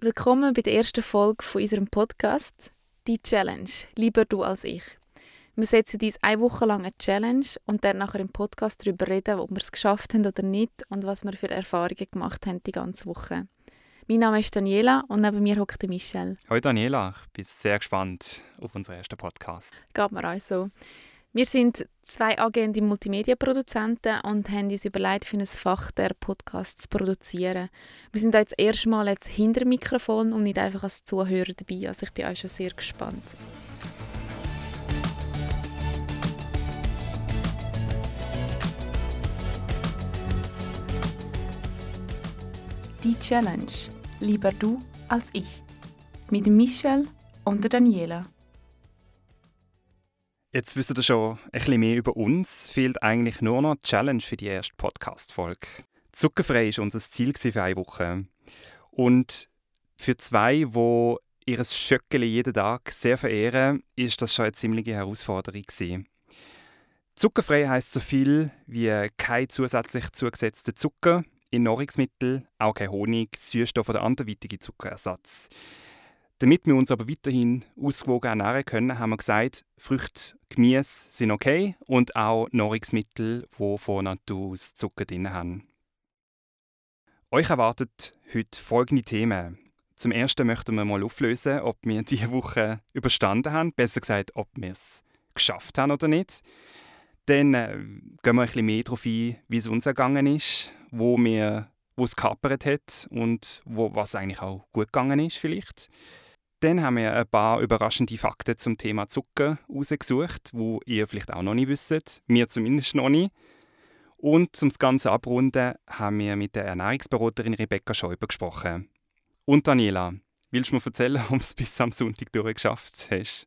Willkommen bei der ersten Folge von unserem Podcast «Die Challenge – Lieber du als ich». Wir setzen uns eine Woche lang eine Challenge und dann nachher im Podcast darüber reden, ob wir es geschafft haben oder nicht und was wir für Erfahrungen gemacht haben die ganze Woche. Mein Name ist Daniela und neben mir hockt Michelle. Hallo Daniela, ich bin sehr gespannt auf unseren ersten Podcast. Geht mir auch so. Wir sind zwei angehende Multimedia-Produzenten und haben uns überlegt, für ein Fach der Podcast zu produzieren. Wir sind jetzt erstmal jetzt hinter Mikrofon und nicht einfach als Zuhörer dabei. Also ich bin auch schon sehr gespannt. Die Challenge. Lieber du als ich. Mit Michelle und Daniela. Jetzt wisst ihr schon ein bisschen mehr über uns. Fehlt eigentlich nur noch die Challenge für die erste Podcast-Folge. Zuckerfrei war unser Ziel für eine Woche. Und für zwei, die ihr Schöckeli jeden Tag sehr verehren, ist das schon eine ziemliche Herausforderung. Gewesen. Zuckerfrei heißt so viel wie kein zusätzlich zugesetzter Zucker in Nahrungsmitteln, auch kein Honig, Süßstoff oder anderweitige Zuckerersatz. Damit wir uns aber weiterhin ausgewogen ernähren können, haben wir gesagt, Früchte, Gemüse sind okay und auch Nahrungsmittel, die von Natur aus Zucker drin haben. Euch erwartet heute folgende Themen. Zum ersten möchten wir mal auflösen, ob wir diese Woche überstanden haben, besser gesagt, ob wir es geschafft haben oder nicht. Dann äh, gehen wir ein bisschen mehr darauf ein, wie es uns ergangen ist, wo, wir, wo es gehapert hat und wo, was eigentlich auch gut gegangen ist vielleicht. Dann haben wir ein paar überraschende Fakten zum Thema Zucker rausgesucht, wo ihr vielleicht auch noch nicht wisst, mir zumindest noch nicht. Und zum Ganze abrunden haben wir mit der Ernährungsberaterin Rebecca Schäuber gesprochen. Und Daniela, willst du mir erzählen, ob du es bis am Sonntag durchgeschafft hast?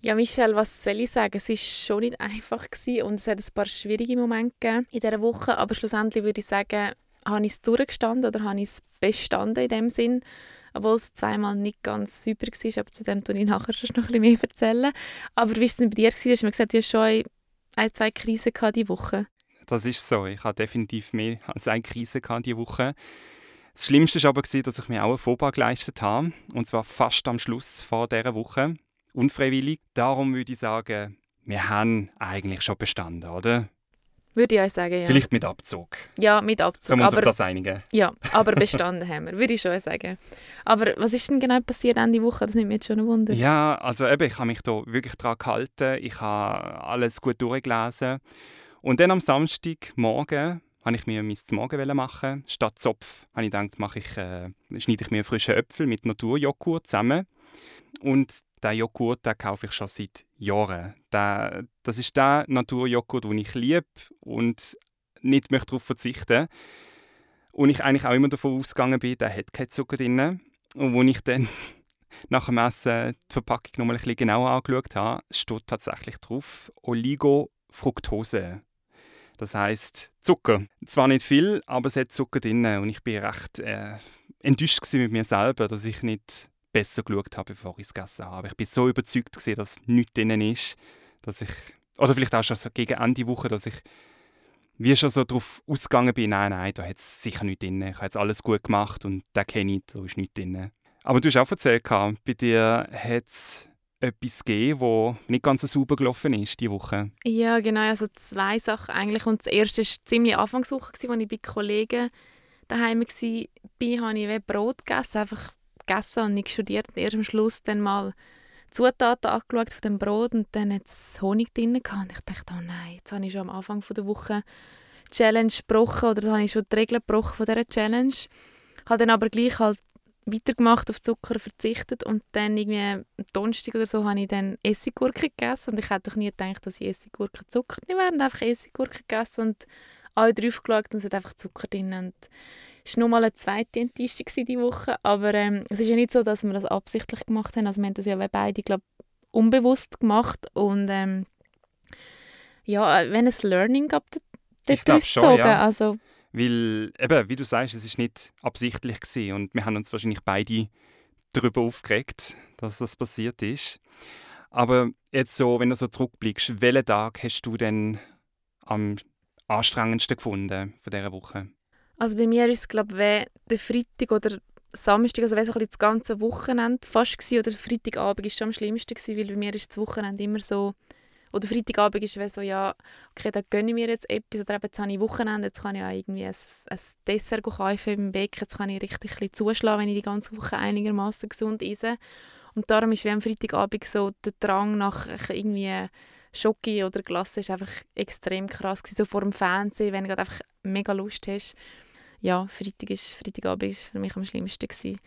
Ja, Michelle, was soll ich sagen? Es war schon nicht einfach und es hat ein paar schwierige Momente in dieser Woche, aber schlussendlich würde ich sagen, habe ich es durchgestanden oder habe ich es bestanden in dem Sinn obwohl es zweimal nicht ganz super war, aber zu dem tue ich nachher schon noch ein bisschen mehr erzählen. Aber wie war es denn bei dir? Du hast mir gesagt, du hast schon ein, zwei Krisen diese Woche. Das ist so. Ich hatte definitiv mehr als eine Krise diese Woche. Das Schlimmste war aber, dass ich mir auch ein Fauxpas geleistet habe. Und zwar fast am Schluss vor dieser Woche. Unfreiwillig. Darum würde ich sagen, wir haben eigentlich schon bestanden, oder? Würde ich auch sagen, ja. Vielleicht mit Abzug. Ja, mit Abzug. Können wir uns aber, auf das einigen? Ja, aber bestanden haben wir, würde ich schon sagen. Aber was ist denn genau passiert Ende Woche? Das nimmt mich jetzt schon ein Wunder. Ja, also eben, ich habe mich da wirklich daran gehalten. Ich habe alles gut durchgelesen. Und dann am Samstagmorgen habe ich mir mein Morgen machen. Statt Zopf habe ich gedacht, mache ich, äh, schneide ich mir frische Äpfel mit Naturjoghurt zusammen. Und den Joghurt den kaufe ich schon seit Jahren. Der, das ist der Naturjoghurt, den ich liebe und nicht möchte darauf verzichten Und ich eigentlich auch immer davon ausgegangen bin, der hat keinen Zucker drin. Und als ich dann nach dem Essen die Verpackung noch mal ein bisschen genauer angeschaut habe, steht tatsächlich drauf Oligofructose. Das heißt Zucker. Zwar nicht viel, aber es hat Zucker drin. Und ich bin recht äh, enttäuscht mit mir selber, dass ich nicht besser geschaut habe, bevor ich es gegessen habe. Ich bin so überzeugt, gewesen, dass nichts drin ist, dass ich, oder vielleicht auch schon so gegen Ende Woche, dass ich wie schon so darauf ausgegangen bin, nein, nein, da hat es sicher nichts drin. Ich habe jetzt alles gut gemacht und da kenne ich, da ist nichts drin. Aber du hast auch erzählt, bei dir hat es etwas gegeben, das nicht ganz so sauber gelaufen ist diese Woche. Ja, genau. Also zwei Sachen eigentlich. Und das erste war ziemlich Anfangswoche, als ich bei Kollegen daheim war, habe ich Brot gegessen, einfach gegessen und nicht studiert. Und erst am Schluss dann mal Zutaten angeschaut von dem Brot und dann hat es Honig drin gehabt. Und ich dachte, oh nein, jetzt habe ich schon am Anfang der Woche die Challenge gebrochen oder habe ich schon die Regeln gebrochen von dieser Challenge. Habe dann aber gleich halt weitergemacht, auf Zucker verzichtet und dann irgendwie am Donnerstag oder so habe ich dann Essiggurke gegessen und ich hätte doch nie gedacht, dass ich Essiggurke Zucker nicht wäre und einfach Essiggurke gegessen und alle drauf geschaut und es hat einfach Zucker drin und es war nochmal eine zweite Enttäuschung diese Woche, aber ähm, es ist ja nicht so, dass wir das absichtlich gemacht haben. Also wir haben das ja beide, glaube unbewusst gemacht und ähm, ja, wenn es Learning gab, daraus gezogen. Ja. Also, Weil, eben, wie du sagst, es ist nicht absichtlich gewesen und wir haben uns wahrscheinlich beide darüber aufgeregt, dass das passiert ist. Aber jetzt so, wenn du so zurückblickst, welchen Tag hast du denn am anstrengendsten gefunden von dieser Woche? Also bei mir ist es glaube ich der Freitag oder Samstag, also so das ganze Wochenende fast gewesen, oder Freitagabend war schon am schlimmsten gewesen, weil bei mir ist das Wochenende immer so oder Freitagabend ist es so, ja, okay, dann gönne ich mir jetzt etwas. Oder eben, jetzt habe ich Wochenende, jetzt kann ich auch irgendwie ein, ein Dessert kaufen im Bäck. Jetzt kann ich richtig ein zuschlagen, wenn ich die ganze Woche einigermaßen gesund esse. Und darum ist wie am Freitagabend so der Drang nach irgendwie Schoki oder Glasse ist einfach extrem krass gewesen. So vor dem Fernsehen, wenn du einfach mega Lust hast. Ja, Freitag ist, Freitagabend war für mich am schlimmsten gewesen.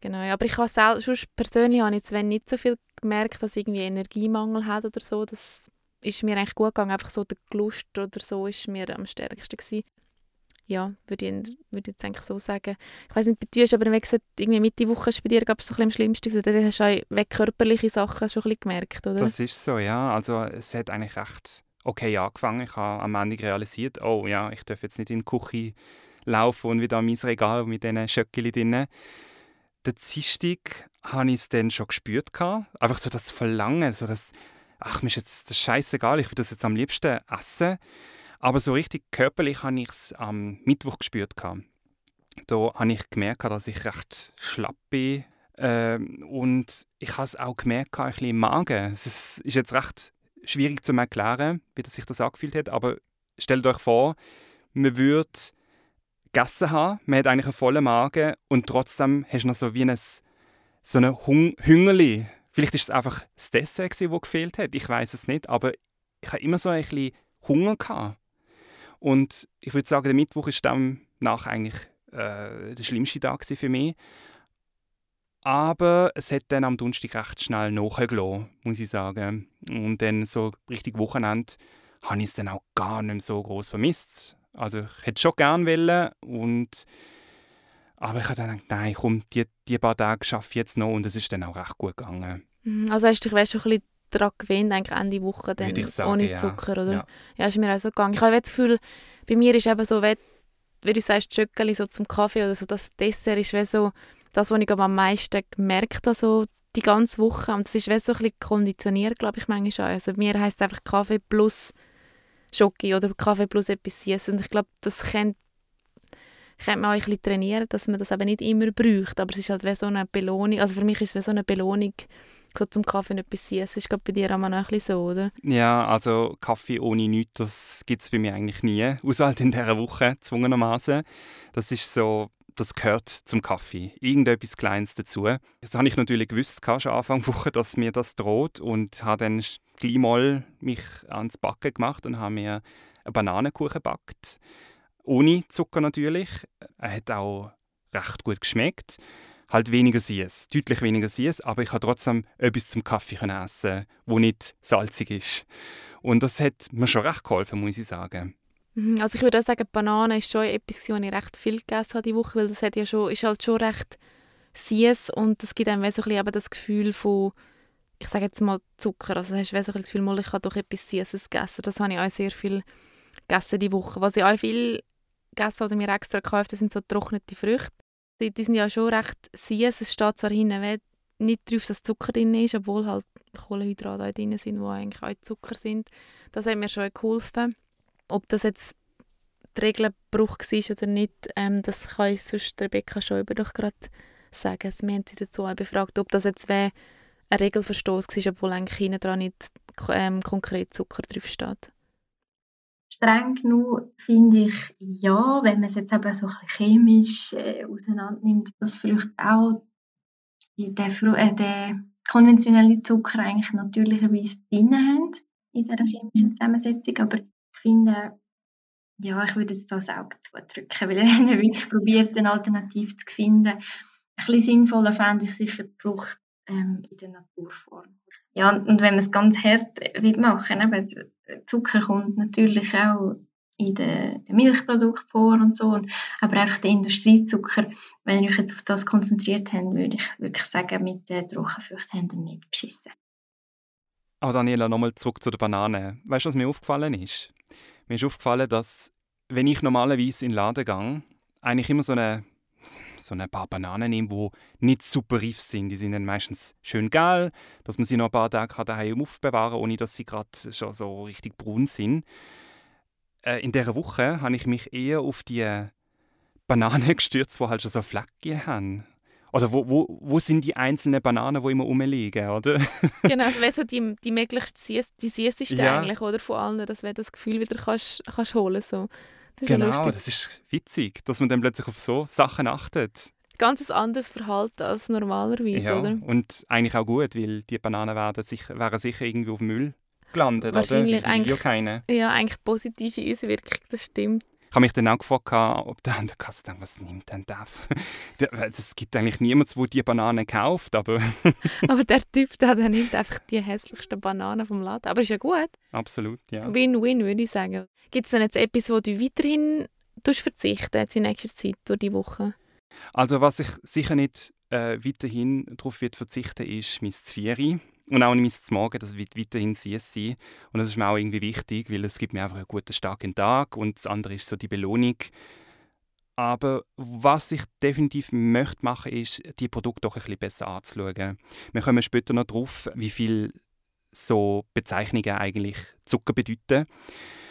Genau, aber ich habe selbst, persönlich habe ich jetzt nicht so viel gemerkt, dass ich irgendwie Energiemangel hat oder so. Das ist mir eigentlich gut gegangen. Einfach so der Lust oder so ist mir am stärksten gewesen. Ja, würde ich, würde ich jetzt eigentlich so sagen. Ich weiß nicht, bei dir ist aber wie gesagt, irgendwie Mitte Woche bei dir gab es so ein am schlimmsten gewesen. Da hast du auch körperliche Sachen schon ein bisschen gemerkt, oder? Das ist so, ja. Also es hat eigentlich recht okay angefangen. Ich habe am Ende realisiert, oh ja, ich darf jetzt nicht in die Küche laufen und wieder an mein Regal mit diesen Schöckchen drinnen der Dienstag habe ich es dann schon gespürt. Einfach so das Verlangen, so das, ach, mir ist jetzt das scheißegal, ich will das jetzt am liebsten essen. Aber so richtig körperlich habe ich es am Mittwoch gespürt. Da habe ich gemerkt, dass ich recht schlapp bin. Ähm, und ich habe es auch gemerkt, ein bisschen im Magen. Es ist jetzt recht schwierig zu erklären, wie das sich das angefühlt hat. Aber stellt euch vor, man würde gegessen haben. Man hat eigentlich einen vollen Magen und trotzdem hast du noch so wie ein, so eine Hung Hüngerli. Vielleicht ist es einfach das Dessert, das gefehlt hat. Ich weiß es nicht, aber ich hatte immer so ein bisschen Hunger. Gehabt. Und ich würde sagen, der Mittwoch ist dann nach eigentlich äh, der schlimmste Tag für mich. Aber es hat dann am Donnerstag recht schnell nachgelassen, muss ich sagen. Und dann so richtig Wochenende habe ich es dann auch gar nicht mehr so groß vermisst. Also ich hätte schon gerne wollen und aber ich habe dann gedacht, nein, komm, die, die paar Tage schaffe ich jetzt noch und es ist dann auch recht gut gegangen. Mhm, also hast du dich weißt, schon ein bisschen daran gewöhnt, eigentlich Ende Woche dann sagen, ohne Zucker, ja. oder? Ja. ja, ist mir auch so gegangen. Ich habe das Gefühl, bei mir ist eben so, wie, du sagst, Schöckeli so zum Kaffee oder so, das Dessert ist wie so das, was ich am meisten gemerkt habe, so die ganze Woche. Und das ist wie so ein bisschen konditioniert, glaube ich, manchmal auch. Also bei mir heisst es einfach Kaffee plus Schoki oder Kaffee plus etwas Süßes. Und ich glaube, das könnte, könnte man auch ein bisschen trainieren, dass man das eben nicht immer braucht. Aber es ist halt wie so eine Belohnung. Also für mich ist es wie so eine Belohnung, so zum Kaffee etwas Süßes. Ist glaube bei dir auch noch ein bisschen so, oder? Ja, also Kaffee ohne nichts, das gibt es bei mir eigentlich nie. Außer halt in dieser Woche, zwungenermaßen. Das ist so das gehört zum Kaffee. Irgendetwas Kleines dazu. Das habe ich natürlich gewusst, schon Anfang Woche, dass mir das droht und habe dann gleich mal mich ans Backen gemacht und habe mir einen Bananenkuchen gebackt. Ohne Zucker natürlich. Er hat auch recht gut geschmeckt. Halt weniger süß, deutlich weniger süß, aber ich habe trotzdem etwas zum Kaffee essen, wo nicht salzig ist. Und das hat mir schon recht geholfen, muss ich sagen. Mhm, also ich würde auch sagen, Banane ist schon etwas, was ich recht viel gegessen habe diese Woche, weil das hat ja schon, ist halt schon recht süß und es gibt einem so ein das Gefühl von, ich sage jetzt mal Zucker, also hast du so das Gefühl, ich habe doch etwas Süßes gegessen. Das habe ich auch sehr viel gegessen diese Woche. Was ich auch viel gegessen oder mir extra gekauft sind so getrocknete Früchte. Die, die, sind ja schon recht süß. Es steht zwar hinten nicht drauf, dass Zucker drin ist, obwohl halt Kohlenhydrate auch drin sind, die eigentlich auch Zucker sind. Das hat mir schon geholfen. Ob das jetzt der Regelbruch war oder nicht, ähm, das kann ich sonst Rebecca Schäuber doch gerade sagen. Also wir haben sie dazu auch befragt, ob das jetzt ein Regelverstoß war, obwohl eigentlich hinten dran nicht ähm, konkret Zucker drauf steht. Streng genug finde ich ja, wenn man es jetzt eben so ein chemisch äh, auseinander dass vielleicht auch der, äh, konventionelle Zucker eigentlich natürlicherweise drin haben in dieser chemischen Zusammensetzung, aber finde, ja, ich würde jetzt das Auge zudrücken, weil er wirklich probiert, eine Alternative zu finden. Ein bisschen sinnvoller fände ich sicher die Frucht ähm, in der Naturform. Ja, und wenn man es ganz hart machen will, Zucker kommt natürlich auch in den, den Milchprodukten vor und so, und, aber einfach der Industriezucker, wenn ihr euch jetzt auf das konzentriert habt, würde ich wirklich sagen, mit den Trockenfrüchten habt ihr nicht beschissen. Aber Daniela, nochmal zurück zu der Banane. Weißt du, was mir aufgefallen ist? Mir ist aufgefallen, dass, wenn ich normalerweise in den Laden gehe, eigentlich immer so eine, so ein paar Bananen nehme, die nicht super reif sind. Die sind dann meistens schön geil, dass man sie noch ein paar Tage daheim aufbewahren kann, ohne dass sie gerade schon so richtig braun sind. Äh, in dieser Woche habe ich mich eher auf die Bananen gestürzt, die halt schon so Flecken haben. Oder wo, wo, wo sind die einzelnen Bananen, die immer rumliegen, oder? genau, das wäre so die, die möglichst süß, die süßeste Ja. eigentlich, oder, von allen, dass du das Gefühl wieder kannst, kannst holen so. Das ist genau, das ist witzig, dass man dann plötzlich auf so Sachen achtet. Ganz ein anderes Verhalten als normalerweise, Ja, oder? und eigentlich auch gut, weil die Bananen werden sicher, wären sicher irgendwie auf dem Müll gelandet, Wahrscheinlich oder? Ja eigentlich-. Ja, eigentlich positive Auswirkung, das stimmt. Ich habe mich dann auch gefragt, ob der an der Kasse denkt, was nimmt denn der? Der- Es gibt eigentlich niemanden, der die Bananen kauft, aber Aber der Typ, der, der nimmt einfach die hässlichsten Bananen vom Laden. Aber ist ja gut. absolut, ja. Win-win, würde ich sagen. Gibt es denn jetzt etwas, wo du weiterhin verzichten in nächster Zeit durch die Woche? Also was ich sicher nicht äh, weiterhin darauf wird verzichten, ist mein Zvieri. Und auch mein Morgen, das wird weiterhin süß sein. Und das ist mir auch irgendwie wichtig, weil es gibt mir einfach einen guten, starken Tag und das andere ist so die Belohnung. Aber was ich definitiv möchte machen, ist, die Produkte doch ein bisschen besser anzuschauen. Wir kommen später noch drauf, wie viel so Bezeichnungen eigentlich Zucker bedeuten.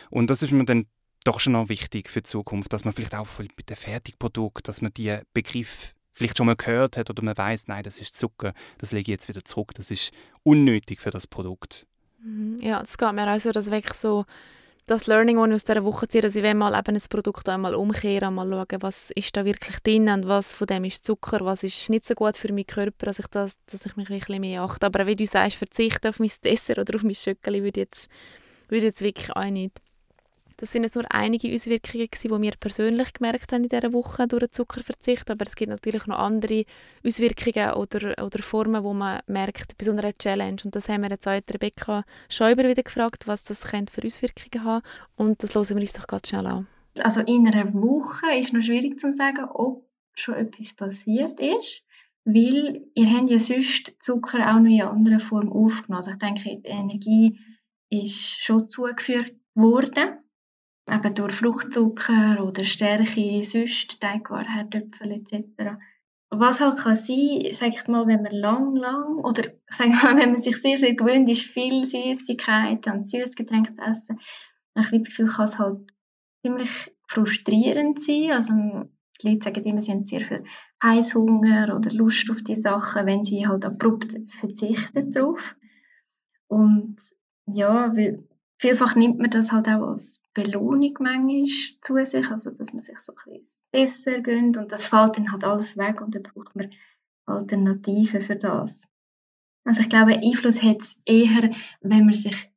Und das ist mir dann doch schon noch wichtig für die Zukunft, dass man vielleicht auch bei den Fertigprodukten, dass man die Begriff vielleicht schon mal gehört hat oder man weiß, nein, das ist Zucker, das lege ich jetzt wieder zurück, das ist unnötig für das Produkt. Mhm. Ja, es geht mir auch so, dass wirklich so das Learning, das ich aus dieser Woche ziehe, dass ich mal eben ein Produkt einmal umkehren, mal schauen, was ist da wirklich drin und was von dem ist Zucker, was ist nicht so gut für meinen Körper, dass ich, das, dass ich mich wirklich mehr achte. Aber wie du sagst, verzichten auf mein Dessert oder auf mein Schöckeli würde jetzt, würde jetzt wirklich auch nicht. Das sind jetzt nur einige Auswirkungen, die wir persönlich gemerkt haben in dieser Woche durch den Zuckerverzicht. Aber es gibt natürlich noch andere Auswirkungen oder, oder Formen, wo man merkt, bei so einer Challenge. Und das haben wir jetzt auch Rebecca Schäuber wieder gefragt, was das für Auswirkungen haben. Und das hören wir uns doch ganz schnell an. Also in einer Woche ist noch schwierig zu sagen, ob schon etwas passiert ist, weil ihr habt ja sonst Zucker auch noch in anderer Form aufgenommen. Also ich denke, die Energie ist schon zugeführt worden, eben durch Fruchtzucker oder Stärke, sonst Teigwaren, Herdöpfel etc. Was halt kann sein, sag ich mal, wenn man lang, lang oder sag mal, wenn man sich sehr, sehr gewöhnt ist, viel Süßigkeiten und Süßgetränke zu essen, ich habe das Gefühl, kann es halt ziemlich frustrierend sein. Also die Leute sagen immer, sie haben sehr viel Heißhunger oder Lust auf die Sachen, wenn sie halt abrupt verzichten darauf. Und ja, weil vielfach nimmt man das halt auch als Belohnung manchmal zu sich, also dass man sich so ein bisschen Dessert gönnt und das fällt dann halt alles weg und dann braucht man Alternativen für das. Also ich glaube, Einfluss hat es eher, wenn man sich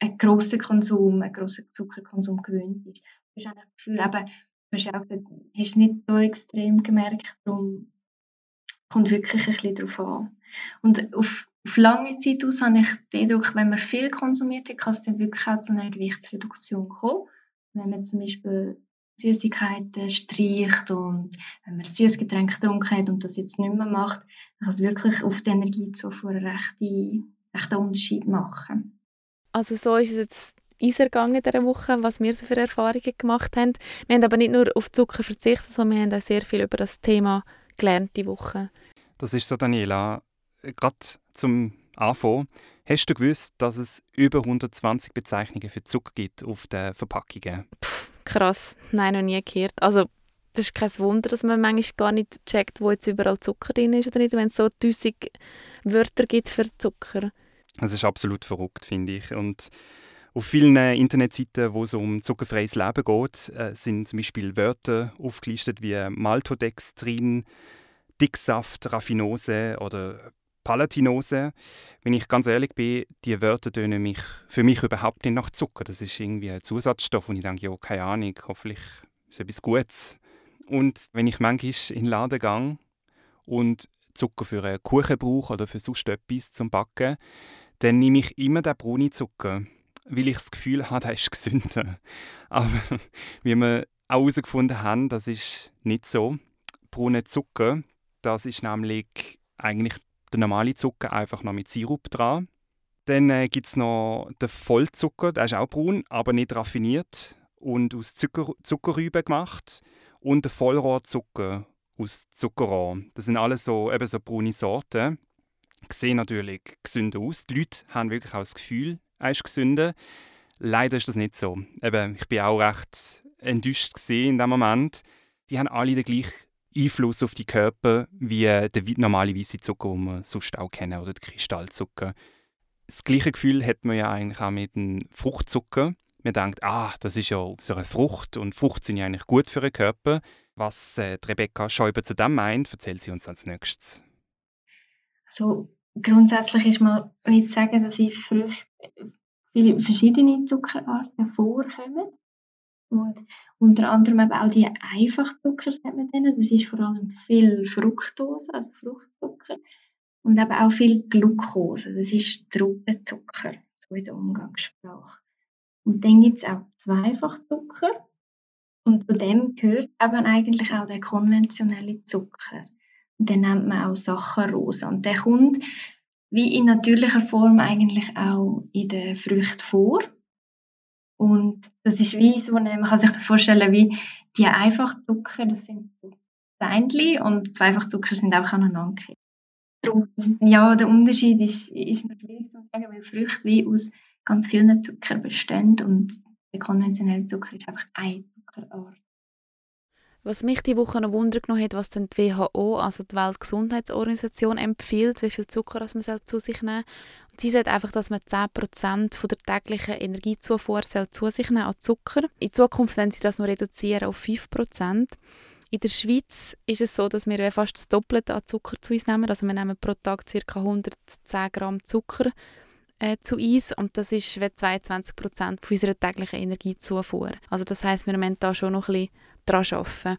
einen grossen Konsum, einen grossen Zuckerkonsum gewöhnt ist. Du hast eigentlich das Gefühl, eben, du hast auch hast es nicht so extrem gemerkt, darum kommt wirklich ein bisschen darauf an. Und auf, auf lange Zeit aus habe ich den Eindruck, wenn man viel konsumiert, kann es dann wirklich auch zu einer Gewichtsreduktion kommen. Wenn man zum Beispiel Süßigkeiten streicht und wenn man Süßgetränke getrunken hat und das jetzt nicht mehr macht, dann kann es wirklich auf die Energiezufuhr einen rechten, rechten Unterschied machen. Also so ist es jetzt uns ergangen dieser Woche, was wir so für Erfahrungen gemacht haben. Wir haben aber nicht nur auf Zucker verzichtet, sondern wir haben auch sehr viel über das Thema gelernt die Woche. Das ist so, Daniela. Gerade zum Anfang, hast du gewusst, dass es über 120 Bezeichnungen für Zucker gibt auf den Verpackungen? Krass, nein, noch nie gehört. Also das ist kein Wunder, dass man manchmal gar nicht checkt, wo jetzt überall Zucker drin ist oder nicht, wenn es so tausend Wörter gibt für Zucker. Das ist absolut verrückt, finde ich. Und auf vielen Internetseiten, wo es um zuckerfreies Leben geht, äh, sind zum Beispiel Wörter aufgelistet wie Maltodextrin, Dicksaft, Raffinose oder Palatinose. Wenn ich ganz ehrlich bin, die Wörter tönen mich für mich überhaupt nicht nach Zucker. Das ist irgendwie ein Zusatzstoff und ich denke, ja, keine Ahnung, hoffentlich ist etwas Gutes. Und wenn ich manchmal in den Laden gehe und Zucker für einen Kuchen brauche oder für sonst etwas zum Backen, dann nehme ich immer den braunen Zucker, weil ich das Gefühl habe, der ist gesünder. Aber wie wir auch herausgefunden haben, das ist nicht so. Brauner Zucker, das ist nämlich eigentlich der normale Zucker, einfach noch mit Sirup dran. Dann äh, gibt es noch den Vollzucker, der ist auch braun, aber nicht raffiniert und aus Zucker Zuckerrüben gemacht. Und der Vollrohrzucker aus Zuckerrohr. Das sind alles so, eben so braune Sorten. Sehen natürlich gesünder aus. Die Leute haben wirklich auch das Gefühl, er ist gesünder. Leider ist das nicht so. Eben, ich bin auch recht enttäuscht in dem Moment. Die haben alle den gleichen Einfluss auf die Körper wie der normale weiße Zucker, den wir sonst auch kennen, oder der Kristallzucker. Das gleiche Gefühl hat man ja eigentlich auch mit dem Fruchtzucker. Man denkt, ah, das ist ja so eine Frucht und Frucht sind ja eigentlich gut für den Körper. Was äh, Rebecca Schäuber zu dem meint, erzählt sie uns als nächstes. Also grundsätzlich ist mal nicht sagen, dass in Früchten viele verschiedene Zuckerarten vorkommen. Und unter anderem eben auch die Einfachzucker, sagt man denen. Das ist vor allem viel Fructose, also Fruchtzucker. Und eben auch viel Glucose, das ist Traubenzucker, so in der Umgangssprache. Und dann gibt es auch Zweifachzucker. Und zu dem gehört eben eigentlich auch der konventionelle Zucker. Und den nennt man auch Saccharose. Und der kommt wie in natürlicher Form eigentlich auch in den Früchten vor. Und das ist wie so eine, man kann sich das vorstellen wie die Einfachzucker, das sind so Steindli und Zweifachzucker sind einfach aneinander Darum, ja, der Unterschied ist, ist noch zu sagen, weil Früchte wie aus ganz vielen Zucker bestehen und der konventionelle Zucker ist einfach eine Zuckerart. Was mich die Woche noch Wunder genommen hat, was denn die WHO, also die Weltgesundheitsorganisation, empfiehlt, wie viel Zucker man zu sich nehmen soll. Und sie sagt einfach, dass man 10% von der täglichen Energiezufuhr zu sich nehmen an Zucker. In Zukunft werden sie das noch reduzieren auf 5%. In der Schweiz ist es so, dass wir fast das Doppelte an Zucker zu uns nehmen. Also wir nehmen pro Tag ca. 110 Gramm Zucker äh, zu uns und das ist 22 Prozent unserer täglichen Energiezufuhr. Also das heißt, wir müssen da schon noch ein bisschen dran arbeiten.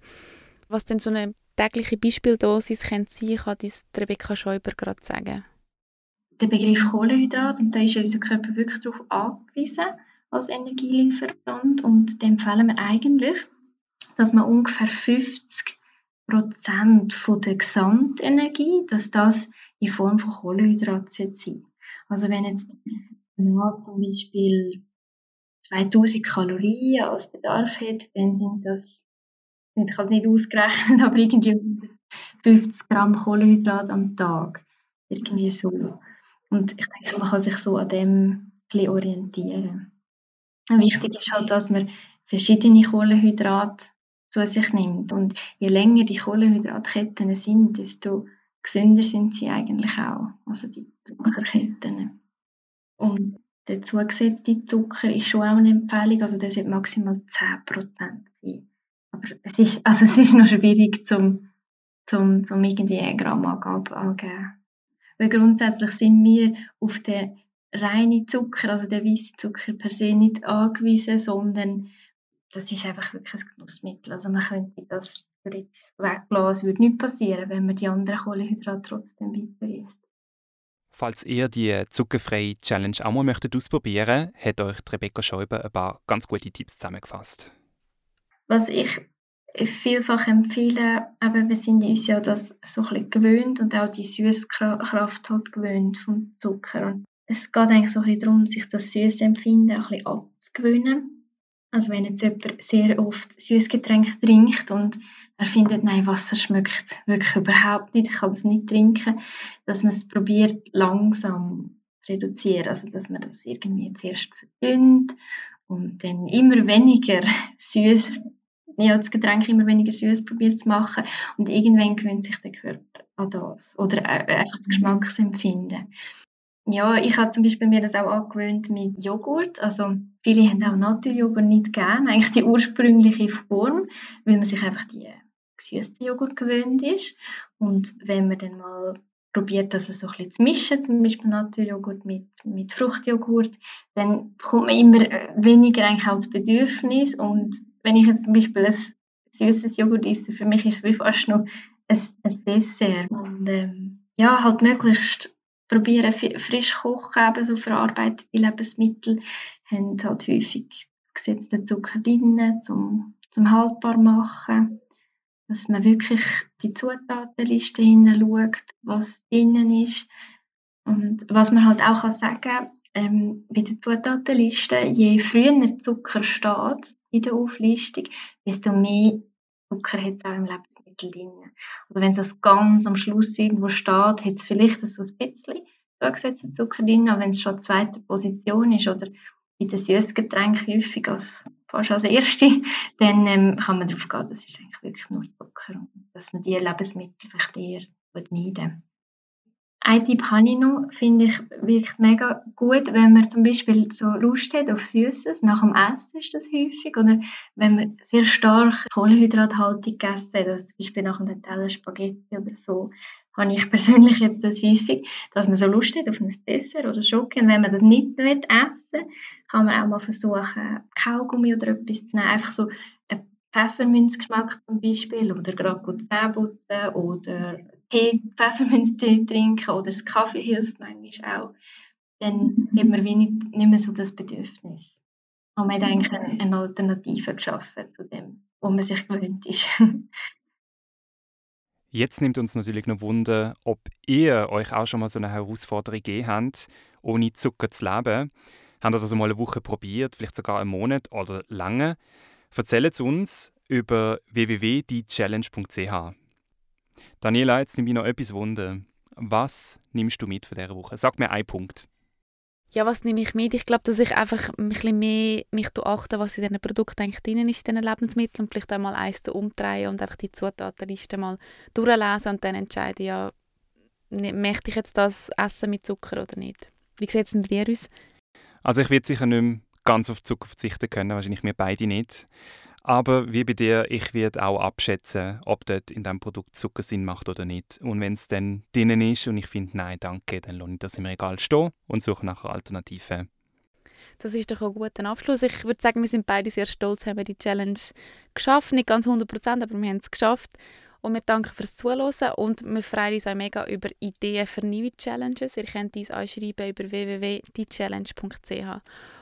Was denn so eine tägliche Beispieldosis könnte sein, kann dies Rebecca Schäuber gerade sagen. Der Begriff Kohlenhydrat, und da ist unser Körper wirklich darauf angewiesen als Energielieferant und da empfehlen wir eigentlich, dass man ungefähr 50 Prozent der Gesamtenergie, dass das in Form von Kohlenhydrat sein also wenn jetzt man zum Beispiel 2000 Kalorien als Bedarf hat, dann sind das, ich kann es nicht ausgerechnet, aber irgendwie 50 Gramm Kohlenhydrat am Tag. Irgendwie so. Und ich denke, man kann sich so an dem ein orientieren. Wichtig ist halt, dass man verschiedene Kohlenhydrate zu sich nimmt. Und je länger die Kohlenhydratketten sind, desto gesünder sind sie eigentlich auch, also die Zuckerketten. Und der zugesetzte Zucker ist schon auch eine Empfehlung, also der sollte maximal 10% sein. Aber es ist, also es ist noch schwierig, zum, zum, zum irgendwie eine Grammangabe angeben. Weil grundsätzlich sind wir auf den reinen Zucker, also den weißen Zucker per se nicht angewiesen, sondern das ist einfach wirklich ein Genussmittel. Also man könnte das theoretisch weglassen. Es würde nichts passieren, wenn man die anderen Kohlenhydrate trotzdem weiter isst. Falls ihr die zuckerfreie Challenge auch mal möchtet ausprobieren hat euch Rebecca Schäuber ein paar ganz gute Tipps zusammengefasst. Was ich vielfach empfehle, eben, wir sind uns ja das so ein bisschen gewöhnt und auch die Süßkraft halt gewöhnt vom Zucker. Und es geht eigentlich so ein bisschen darum, sich das Süßempfinden ein bisschen abzugewöhnen. Also wenn jetzt jemand sehr oft Süßgetränk trinkt und er findet, nein, Wasser schmeckt wirklich überhaupt nicht, ich kann das nicht trinken, dass man es probiert langsam zu reduzieren, also dass man das irgendwie zuerst verdünnt und dann immer weniger süß, ja, das Getränk immer weniger süß probiert zu machen und irgendwann gewöhnt sich der Körper an das oder äh, einfach das Geschmacksempfinden. Ja, ich habe zum Beispiel mir das auch angewöhnt mit Joghurt. Also viele haben auch Naturjoghurt nicht gern, eigentlich die ursprüngliche Form, weil man sich einfach die gesüßte Joghurt gewöhnt ist. Und wenn man dann mal probiert, das so ein bisschen zu mischen, zum Beispiel Naturjoghurt mit, mit Fruchtjoghurt, dann bekommt man immer weniger eigentlich auch das Bedürfnis. Und wenn ich jetzt zum Beispiel ein süßes Joghurt esse, für mich ist es wie fast noch ein, ein Dessert. Und ähm, ja, halt möglichst probieren frisch kochen, eben so verarbeitete Lebensmittel, haben halt häufig gesetzten Zucker drin, zum, zum haltbar machen. Dass man wirklich die Zutatenliste hineinschaut, was drinnen ist. Und was man halt auch kann sagen ähm, bei der Zutatenliste, je früher Zucker steht in der Auflistung, desto mehr Zucker hat es auch im Lebensmittel drin. Oder wenn es ganz am Schluss irgendwo steht, hat es vielleicht so ein bisschen zugesetzten Zucker drin, aber wenn es schon zweite Position ist oder in den Süßgetränken häufig als fast als erste, dann ähm, kann man darauf gehen, das ist eigentlich wirklich nur Zucker und dass man diese Lebensmittel vielleicht eher meiden ein Tipp habe ich noch, finde ich wirklich mega gut, wenn man zum Beispiel so Lust hat auf Süßes, nach dem Essen ist das häufig, oder wenn man sehr stark kohlenhydrathaltig gegessen hat, also zum Beispiel nach einem Teller Spaghetti oder so, habe ich persönlich jetzt das häufig, dass man so Lust hat auf ein Dessert oder Schoki. Und wenn man das nicht will essen kann man auch mal versuchen, Kaugummi oder etwas zu nehmen, einfach so einen Pfefferminzgeschmack zum Beispiel. Oder gerade gut Zähne oder Tee, Pfefferminztee trinken oder das Kaffee hilft manchmal auch, dann hat man wenig, nicht mehr so das Bedürfnis. Und man hat eigentlich eine, eine Alternative geschaffen zu dem, wo man sich gewöhnt ist. Jetzt nimmt uns natürlich noch Wunder, ob ihr euch auch schon mal so eine Herausforderung gegeben habt, ohne Zucker zu leben. Habt ihr das mal eine Woche probiert, vielleicht sogar einen Monat oder lange? Erzählt es uns über www.diechallenge.ch. Daniela, jetzt nimmt mich noch etwas Wunder. Was nimmst du mit von dieser Woche? Sag mir einen Punkt. Ja, was nehme ich mit? Ich glaube, dass ich einfach ein bisschen mehr mich achte, was in diesen Produkten eigentlich drin ist, in diesen Lebensmitteln und vielleicht einmal eins umdrehen und einfach die Zutatenliste mal durchlesen und dann entscheiden, ja, ne, möchte ich jetzt das essen mit Zucker oder nicht? Wie sieht es denn bei dir aus? Also ich werde sicher nicht mehr ganz auf Zucker verzichten können, wahrscheinlich wir beide nicht. Aber wie bei dir, ich werde auch abschätzen, ob dort in diesem Produkt Zucker Sinn macht oder nicht. Und wenn es dann drinnen ist und ich finde, nein, danke, dann lohne ich das im Regal stehen und suche nach Alternativen. Das ist doch ein guter Abschluss. Ich würde sagen, wir sind beide sehr stolz, haben die Challenge geschafft. Nicht ganz 100 Prozent, aber wir haben es geschafft. Und wir danken fürs Zuhören und wir freuen uns auch mega über Ideen für neue Challenges. Ihr könnt uns anschreiben über www.diechallenge.ch.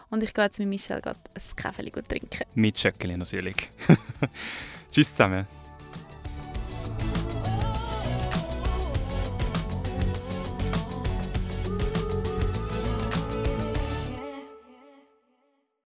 Und ich gehe jetzt mit Michelle ein Kaffee trinken. Mit Schöckeli natürlich. Tschüss zusammen.